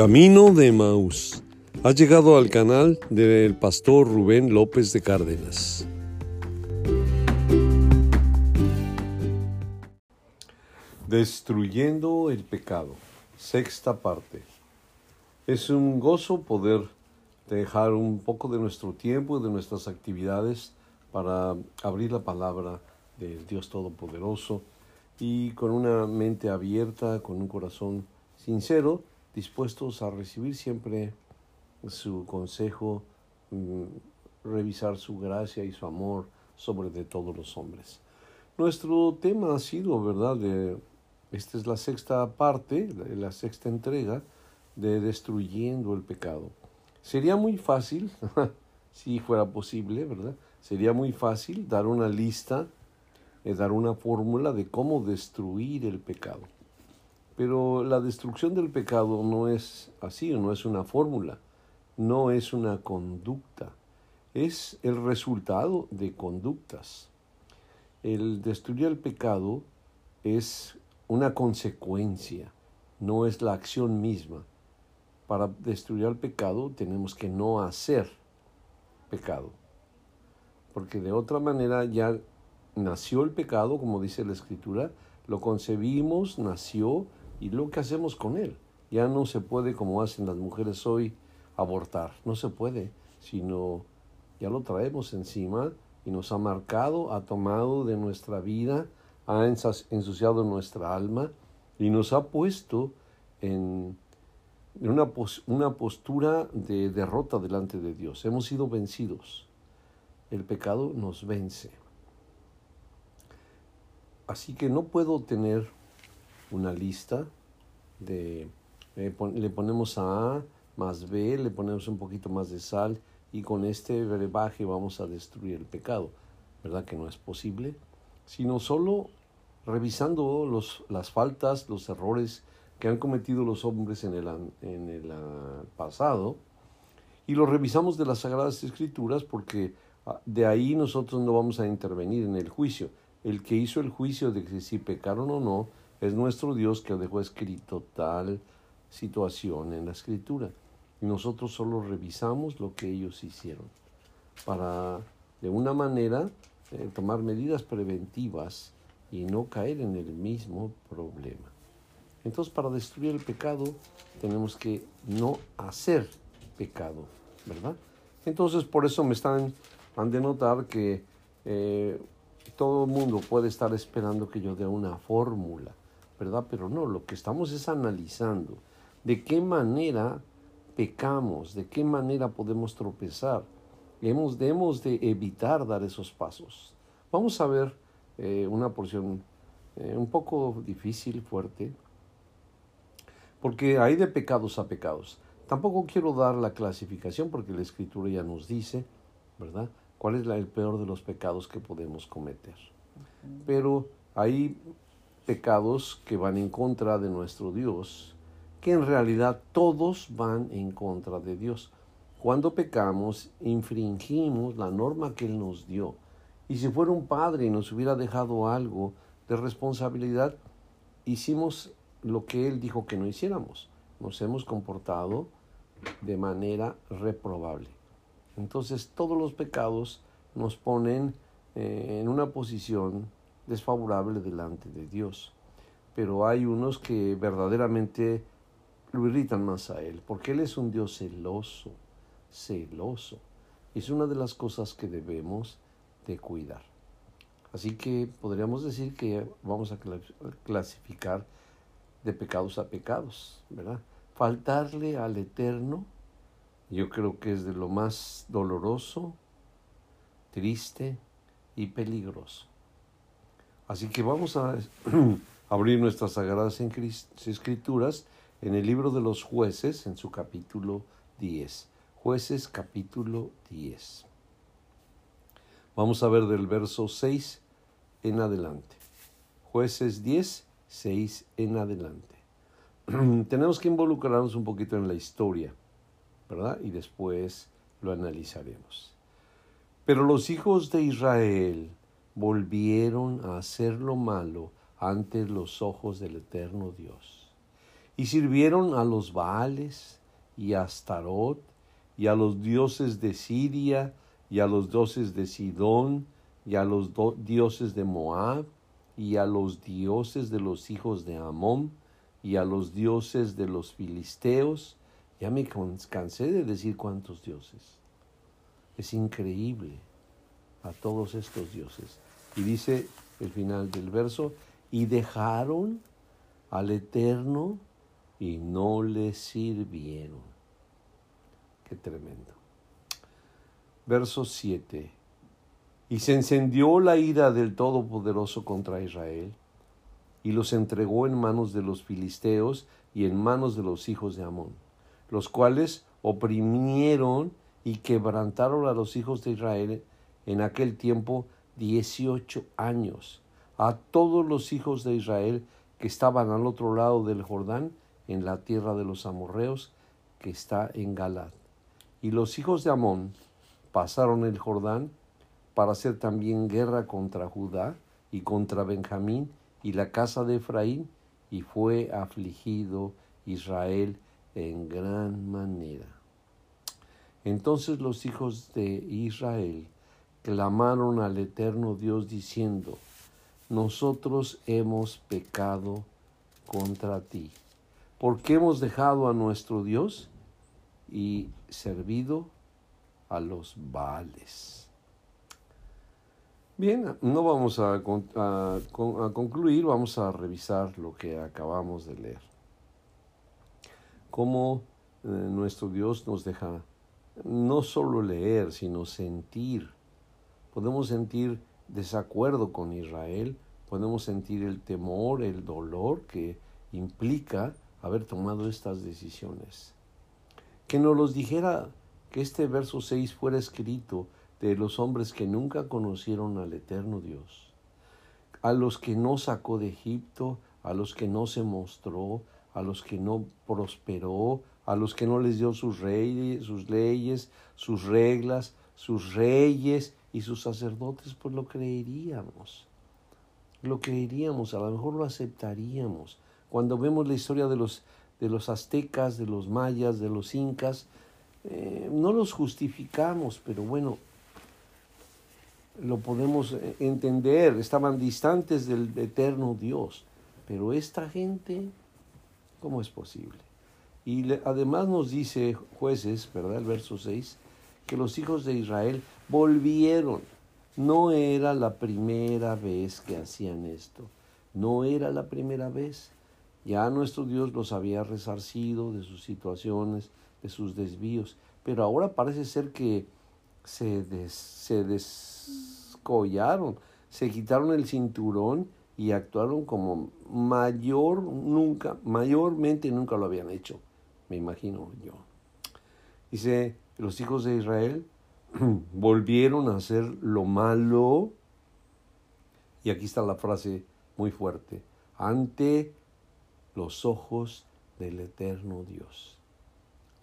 Camino de Maús. Ha llegado al canal del pastor Rubén López de Cárdenas. Destruyendo el pecado. Sexta parte. Es un gozo poder dejar un poco de nuestro tiempo y de nuestras actividades para abrir la palabra del Dios Todopoderoso y con una mente abierta, con un corazón sincero, dispuestos a recibir siempre su consejo, mm, revisar su gracia y su amor sobre todos los hombres. Nuestro tema ha sido, ¿verdad? De, esta es la sexta parte, la sexta entrega de Destruyendo el Pecado. Sería muy fácil, si fuera posible, ¿verdad? Sería muy fácil dar una lista, eh, dar una fórmula de cómo destruir el pecado. Pero la destrucción del pecado no es así, no es una fórmula, no es una conducta, es el resultado de conductas. El destruir el pecado es una consecuencia, no es la acción misma. Para destruir el pecado tenemos que no hacer pecado, porque de otra manera ya nació el pecado, como dice la escritura, lo concebimos, nació, y lo que hacemos con él. Ya no se puede, como hacen las mujeres hoy, abortar. No se puede, sino ya lo traemos encima y nos ha marcado, ha tomado de nuestra vida, ha ensuciado nuestra alma y nos ha puesto en una, una postura de derrota delante de Dios. Hemos sido vencidos. El pecado nos vence. Así que no puedo tener una lista de, eh, le ponemos a A más B, le ponemos un poquito más de sal y con este brebaje vamos a destruir el pecado. ¿Verdad que no es posible? Sino solo revisando los, las faltas, los errores que han cometido los hombres en el, en el ah, pasado y lo revisamos de las Sagradas Escrituras porque ah, de ahí nosotros no vamos a intervenir en el juicio. El que hizo el juicio de si pecaron o no es nuestro Dios que dejó escrito tal situación en la escritura. Y nosotros solo revisamos lo que ellos hicieron para, de una manera, eh, tomar medidas preventivas y no caer en el mismo problema. Entonces, para destruir el pecado, tenemos que no hacer pecado, ¿verdad? Entonces, por eso me están, han de notar que eh, todo el mundo puede estar esperando que yo dé una fórmula ¿verdad? Pero no, lo que estamos es analizando de qué manera pecamos, de qué manera podemos tropezar. Hemos, debemos de evitar dar esos pasos. Vamos a ver eh, una porción eh, un poco difícil, fuerte, porque hay de pecados a pecados. Tampoco quiero dar la clasificación porque la escritura ya nos dice, ¿verdad? ¿Cuál es el peor de los pecados que podemos cometer? Pero hay pecados que van en contra de nuestro Dios, que en realidad todos van en contra de Dios. Cuando pecamos, infringimos la norma que Él nos dio. Y si fuera un padre y nos hubiera dejado algo de responsabilidad, hicimos lo que Él dijo que no hiciéramos. Nos hemos comportado de manera reprobable. Entonces todos los pecados nos ponen eh, en una posición desfavorable delante de Dios. Pero hay unos que verdaderamente lo irritan más a Él, porque Él es un Dios celoso, celoso. Es una de las cosas que debemos de cuidar. Así que podríamos decir que vamos a clasificar de pecados a pecados, ¿verdad? Faltarle al Eterno, yo creo que es de lo más doloroso, triste y peligroso. Así que vamos a abrir nuestras sagradas escrituras en el libro de los jueces, en su capítulo 10. Jueces capítulo 10. Vamos a ver del verso 6 en adelante. Jueces 10, 6 en adelante. Tenemos que involucrarnos un poquito en la historia, ¿verdad? Y después lo analizaremos. Pero los hijos de Israel volvieron a hacer lo malo ante los ojos del eterno Dios. y sirvieron a los Baales y a Astarot y a los dioses de Siria y a los dioses de Sidón y a los dioses de Moab y a los dioses de los hijos de Amón y a los dioses de los filisteos. Ya me cansé de decir cuántos dioses. Es increíble a todos estos dioses. Y dice el final del verso, y dejaron al Eterno y no le sirvieron. Qué tremendo. Verso 7. Y se encendió la ira del Todopoderoso contra Israel, y los entregó en manos de los filisteos y en manos de los hijos de Amón, los cuales oprimieron y quebrantaron a los hijos de Israel en aquel tiempo dieciocho años, a todos los hijos de Israel que estaban al otro lado del Jordán, en la tierra de los amorreos, que está en Galad. Y los hijos de Amón pasaron el Jordán para hacer también guerra contra Judá y contra Benjamín y la casa de Efraín, y fue afligido Israel en gran manera. Entonces los hijos de Israel clamaron al eterno Dios diciendo, nosotros hemos pecado contra ti, porque hemos dejado a nuestro Dios y servido a los Baales. Bien, no vamos a, concluir, vamos a revisar lo que acabamos de leer. Cómo eh, nuestro Dios nos deja no solo leer, sino sentir. Podemos sentir desacuerdo con Israel, podemos sentir el temor, el dolor que implica haber tomado estas decisiones. Que nos los dijera que este verso 6 fuera escrito de los hombres que nunca conocieron al eterno Dios, a los que no sacó de Egipto, a los que no se mostró, a los que no prosperó, a los que no les dio sus, reyes, sus leyes, sus reglas, sus reyes y sus sacerdotes, pues lo creeríamos. Lo creeríamos, a lo mejor lo aceptaríamos. Cuando vemos la historia de los, de los aztecas, de los mayas, de los incas, eh, no los justificamos, pero bueno, lo podemos eh, entender, estaban distantes del eterno Dios. Pero esta gente, ¿cómo es posible? Y además nos dice jueces, ¿verdad? El verso 6, que los hijos de Israel volvieron. No era la primera vez que hacían esto. No era la primera vez. Ya nuestro Dios los había resarcido de sus situaciones, de sus desvíos. Pero ahora parece ser que se, se descollaron, se quitaron el cinturón y actuaron como mayor nunca, mayormente nunca lo habían hecho, me imagino yo. Dice, los hijos de Israel volvieron a hacer lo malo, y aquí está la frase muy fuerte, ante los ojos del eterno Dios.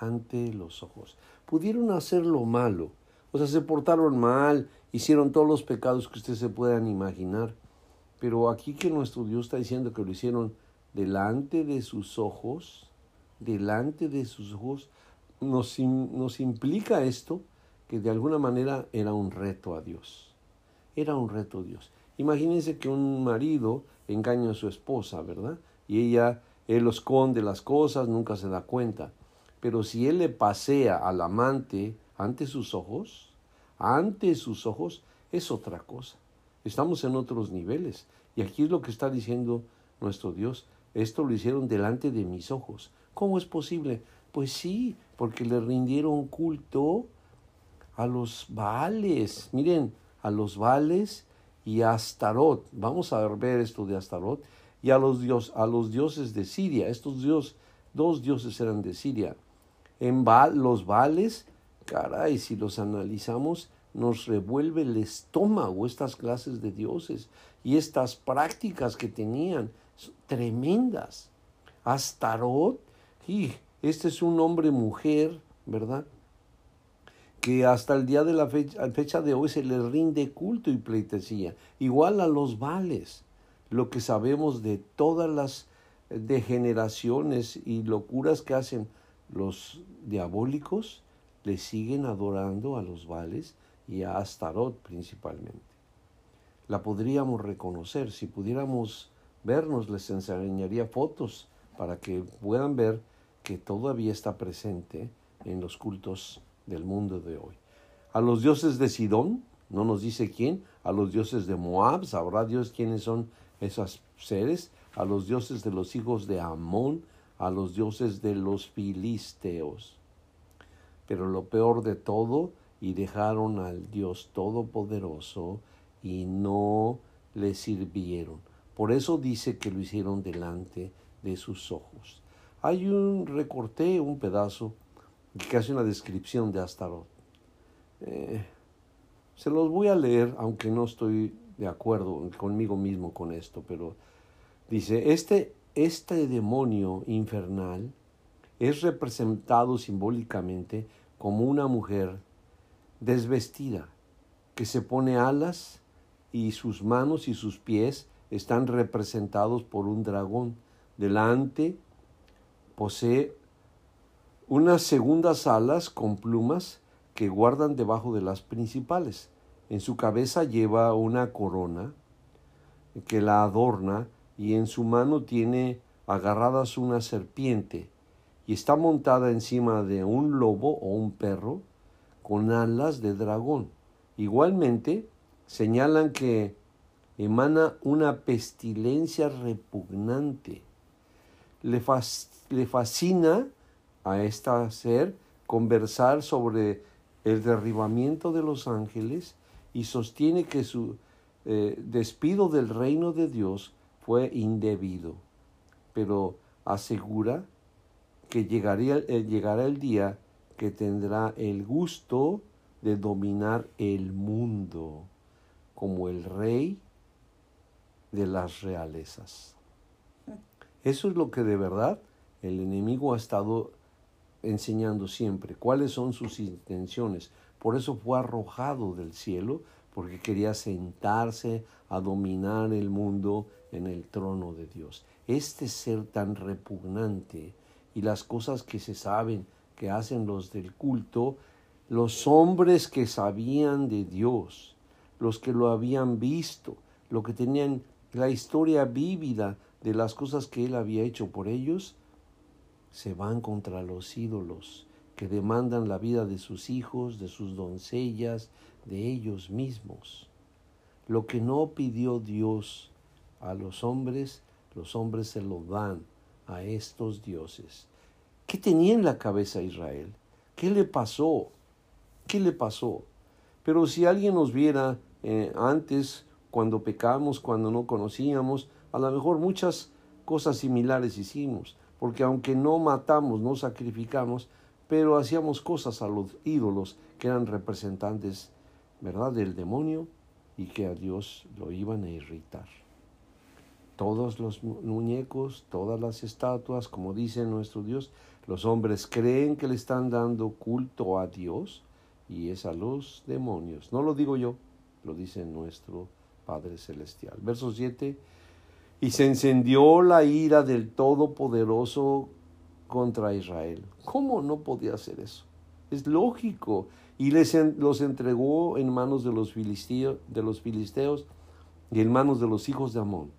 Ante los ojos. Pudieron hacer lo malo, o sea, se portaron mal, hicieron todos los pecados que ustedes se puedan imaginar. Pero aquí que nuestro Dios está diciendo que lo hicieron delante de sus ojos, delante de sus ojos, nos, nos implica esto que de alguna manera era un reto a Dios. Era un reto a Dios. Imagínense que un marido engaña a su esposa, ¿verdad? Y ella, él esconde las cosas, nunca se da cuenta. Pero si él le pasea al amante ante sus ojos, ante sus ojos, es otra cosa. Estamos en otros niveles. Y aquí es lo que está diciendo nuestro Dios. Esto lo hicieron delante de mis ojos. ¿Cómo es posible? Pues sí, porque le rindieron culto a los Baales. Miren, a los Baales y a Astarot. Vamos a ver esto de Astarot. Y a los, dios, a los dioses de Siria. Estos dios, dos dioses eran de Siria. En los Baales caray, si los analizamos, nos revuelve el estómago estas clases de dioses y estas prácticas que tenían, tremendas. Astarot, y este es un hombre mujer, ¿verdad? Que hasta el día de la fecha, fecha de hoy se le rinde culto y pleitesía, igual a los vales, lo que sabemos de todas las degeneraciones y locuras que hacen los diabólicos, le siguen adorando a los vales y a Astarot principalmente. La podríamos reconocer, si pudiéramos vernos, les enseñaría fotos para que puedan ver que todavía está presente en los cultos del mundo de hoy. A los dioses de Sidón, no nos dice quién, a los dioses de Moab, sabrá Dios quiénes son esos seres, a los dioses de los hijos de Amón, a los dioses de los filisteos. Pero lo peor de todo, y dejaron al Dios Todopoderoso y no le sirvieron. Por eso dice que lo hicieron delante de sus ojos. Hay un recorte, un pedazo que hace una descripción de Astarot. Eh, se los voy a leer, aunque no estoy de acuerdo conmigo mismo con esto, pero dice, este, este demonio infernal es representado simbólicamente como una mujer desvestida que se pone alas y sus manos y sus pies están representados por un dragón. Delante posee unas segundas alas con plumas que guardan debajo de las principales. En su cabeza lleva una corona que la adorna y en su mano tiene agarradas una serpiente y está montada encima de un lobo o un perro con alas de dragón. Igualmente, señalan que emana una pestilencia repugnante. Le, fascina a esta ser conversar sobre el derribamiento de los ángeles y sostiene que su eh, despido del reino de Dios fue indebido, pero asegura que llegaría, eh, llegará el día que tendrá el gusto de dominar el mundo como el rey de las realezas. Eso es lo que de verdad el enemigo ha estado enseñando siempre, cuáles son sus intenciones. Por eso fue arrojado del cielo, porque quería sentarse a dominar el mundo en el trono de Dios. Este ser tan repugnante y las cosas que se saben que hacen los del culto, los hombres que sabían de Dios, los que lo habían visto, lo que tenían la historia vívida de las cosas que Él había hecho por ellos, se van contra los ídolos que demandan la vida de sus hijos, de sus doncellas, de ellos mismos. Lo que no pidió Dios a los hombres, los hombres se lo dan a estos dioses. ¿Qué tenía en la cabeza Israel? ¿Qué le pasó? ¿Qué le pasó? Pero si alguien nos viera eh, antes, cuando pecamos, cuando no conocíamos, a lo mejor muchas cosas similares hicimos porque aunque no matamos, no sacrificamos, pero hacíamos cosas a los ídolos que eran representantes, ¿verdad?, del demonio y que a Dios lo iban a irritar. Todos los muñecos, todas las estatuas, como dice nuestro Dios, los hombres creen que le están dando culto a Dios y es a los demonios. No lo digo yo, lo dice nuestro Padre Celestial. Verso 7 y se encendió la ira del Todopoderoso contra Israel. ¿Cómo no podía hacer eso? Es lógico. Y les los entregó en manos de los, filisteos, de los filisteos y en manos de los hijos de Amón,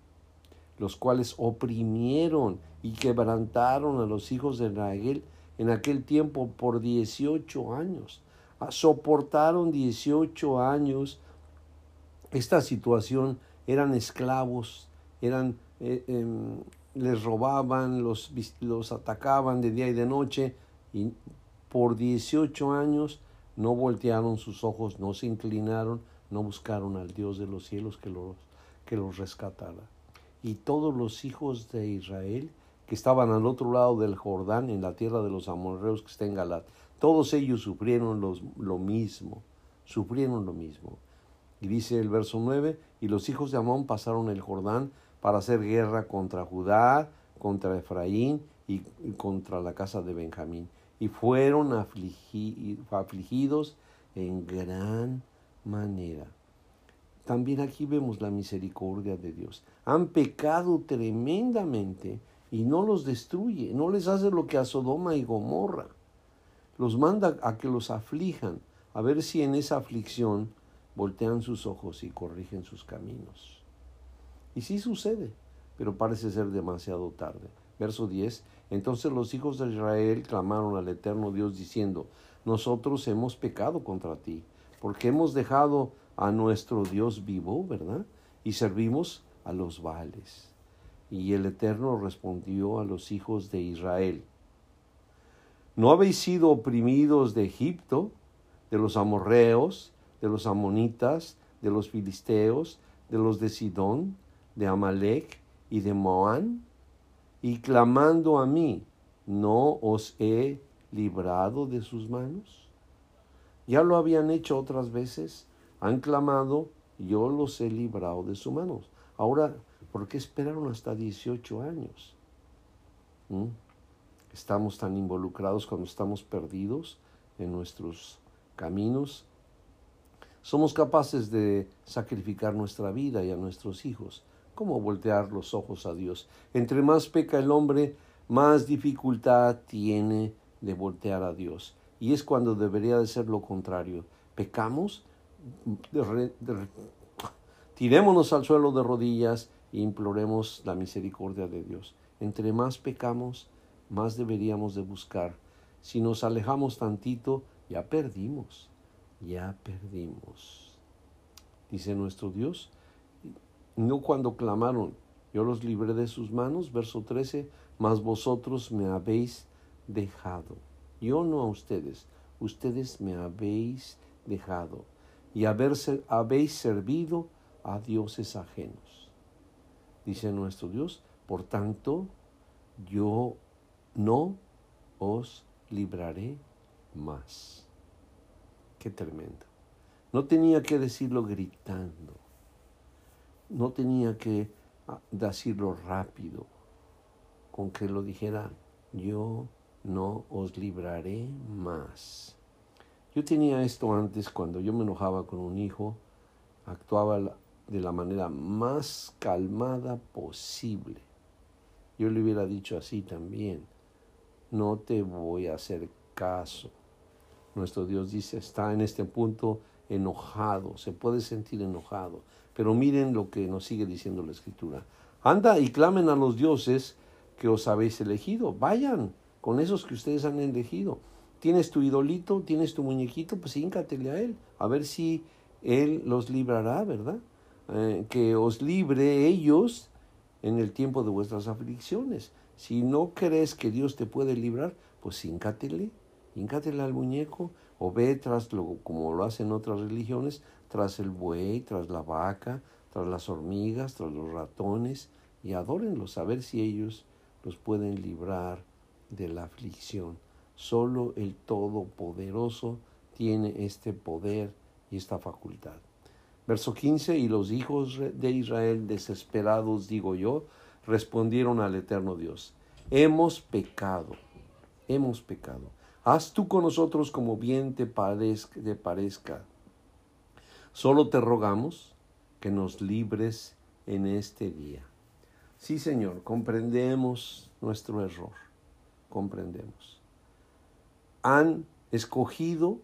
los cuales oprimieron y quebrantaron a los hijos de Israel en aquel tiempo por 18 años. Ah, soportaron 18 años esta situación, eran esclavos eran, eh, em, les robaban, los, los atacaban de día y de noche y por 18 años no voltearon sus ojos, no se inclinaron, no buscaron al Dios de los cielos que los, que los rescatara. Y todos los hijos de Israel que estaban al otro lado del Jordán, en la tierra de los amorreos que está en Galat, todos ellos sufrieron los, lo mismo, sufrieron lo mismo. Y dice el verso 9, y los hijos de Amón pasaron el Jordán para hacer guerra contra Judá, contra Efraín y, contra la casa de Benjamín. Y fueron afligidos en gran manera. También aquí vemos la misericordia de Dios. Han pecado tremendamente y no los destruye, no les hace lo que a Sodoma y Gomorra. Los manda a que los aflijan, a ver si en esa aflicción voltean sus ojos y corrigen sus caminos. Y sí sucede, pero parece ser demasiado tarde. Verso 10. Entonces los hijos de Israel clamaron al eterno Dios diciendo, nosotros hemos pecado contra ti, porque hemos dejado a nuestro Dios vivo, ¿verdad? Y servimos a los Baales. Y el Eterno respondió a los hijos de Israel, ¿no habéis sido oprimidos de Egipto, de los amorreos, de los amonitas, de los filisteos, de los de Sidón, de Amalek y de Moán? Y clamando a mí, ¿no os he librado de sus manos? Ya lo habían hecho otras veces, han clamado, yo los he librado de sus manos. Ahora, ¿por qué esperaron hasta 18 años? ¿Mm? Estamos tan involucrados cuando estamos perdidos en nuestros caminos. Somos capaces de sacrificar nuestra vida y a nuestros hijos. ¿Cómo voltear los ojos a Dios? Entre más peca el hombre, más dificultad tiene de voltear a Dios. Y es cuando debería de ser lo contrario. Pecamos, tirémonos al suelo de rodillas e imploremos la misericordia de Dios. Entre más pecamos, más deberíamos de buscar. Si nos alejamos tantito, ya perdimos, ya perdimos. Dice nuestro Dios, no cuando clamaron, yo los libré de sus manos, verso 13, mas vosotros me habéis dejado. Yo no a ustedes, ustedes me habéis dejado y habéis servido a dioses ajenos. Dice nuestro Dios, por tanto, yo no os libraré más. Qué tremendo. No tenía que decirlo gritando. No tenía que ah, decirlo rápido. Con que lo dijera, yo no os libraré más. Yo tenía esto antes cuando yo me enojaba con un hijo, actuaba de la manera más calmada posible. Yo le hubiera dicho así también, no te voy a hacer caso. Nuestro Dios dice, está en este punto enojado, se puede sentir enojado. Pero miren lo que nos sigue diciendo la Escritura. Anda y clamen a los dioses que os habéis elegido. Vayan, con esos que ustedes han elegido. Tienes tu idolito, tienes tu muñequito, pues híncatele a él, a ver si él los librará, ¿verdad? Eh, que os libre ellos en el tiempo de vuestras aflicciones. Si no crees que Dios te puede librar, pues híncatele, híncatele al muñeco, o ve tras lo, como lo hacen otras religiones, tras el buey, tras la vaca, tras las hormigas, tras los ratones, y adórenlos a ver si ellos los pueden librar de la aflicción. Solo el Todopoderoso tiene este poder y esta facultad. Verso 15, y los hijos de Israel, desesperados, digo yo, respondieron al eterno Dios, hemos pecado, hemos pecado. Haz tú con nosotros como bien te parezca. Solo te rogamos que nos libres en este día. Sí, Señor, comprendemos nuestro error comprendemos. Han escogido,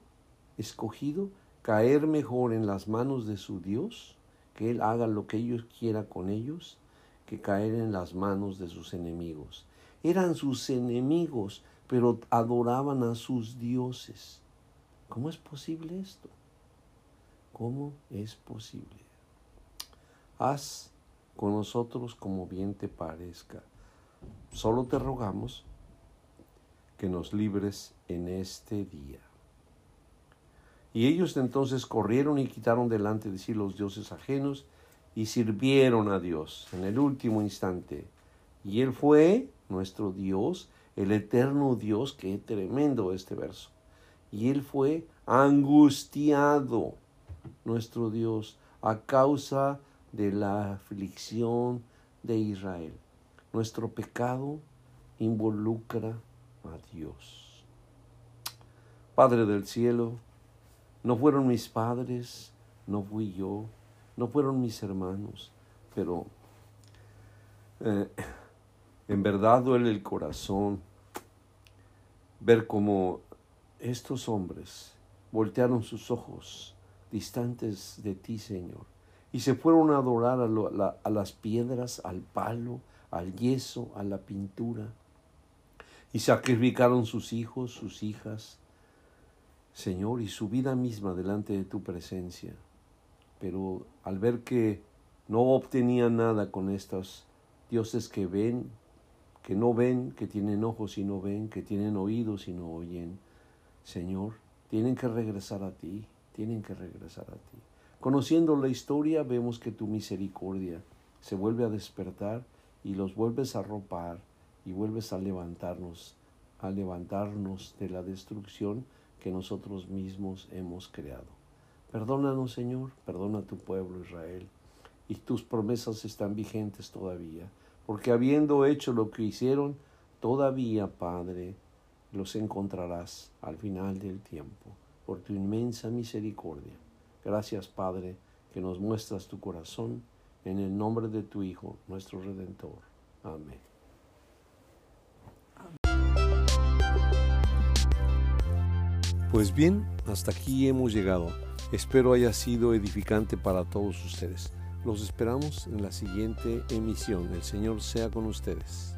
escogido caer mejor en las manos de su Dios, que Él haga lo que ellos quiera con ellos, que caer en las manos de sus enemigos. Eran sus enemigos, pero adoraban a sus dioses. ¿Cómo es posible esto? ¿Cómo es posible? Haz con nosotros como bien te parezca. Solo te rogamos que nos libres en este día. Y ellos entonces corrieron y quitaron delante de sí los dioses ajenos y sirvieron a Dios en el último instante. Y Él fue nuestro Dios, el eterno Dios, qué tremendo este verso. Y Él fue angustiado, nuestro Dios, a causa de la aflicción de Israel. Nuestro pecado involucra a Dios. Padre del cielo, no fueron mis padres, no fui yo, no fueron mis hermanos, pero eh, En verdad duele el corazón ver cómo estos hombres voltearon sus ojos distantes de ti, Señor, y se fueron a adorar a, las piedras, al palo, al yeso, a la pintura, y sacrificaron sus hijos, sus hijas, Señor, y su vida misma delante de tu presencia. Pero al ver que no obtenían nada con estos dioses que ven, que no ven, que tienen ojos y no ven, que tienen oídos y no oyen, Señor, tienen que regresar a ti, tienen que regresar a ti. Conociendo la historia, vemos que tu misericordia se vuelve a despertar y los vuelves a ropar y vuelves a levantarnos, a levantarnos de la destrucción que nosotros mismos hemos creado. Perdónanos, Señor, perdona a tu pueblo Israel, y tus promesas están vigentes todavía, porque habiendo hecho lo que hicieron, todavía, Padre, los encontrarás al final del tiempo, por tu inmensa misericordia. Gracias, Padre, que nos muestras tu corazón, en el nombre de tu Hijo, nuestro Redentor. Amén. Pues bien, hasta aquí hemos llegado. Espero haya sido edificante para todos ustedes. Los esperamos en la siguiente emisión. El Señor sea con ustedes.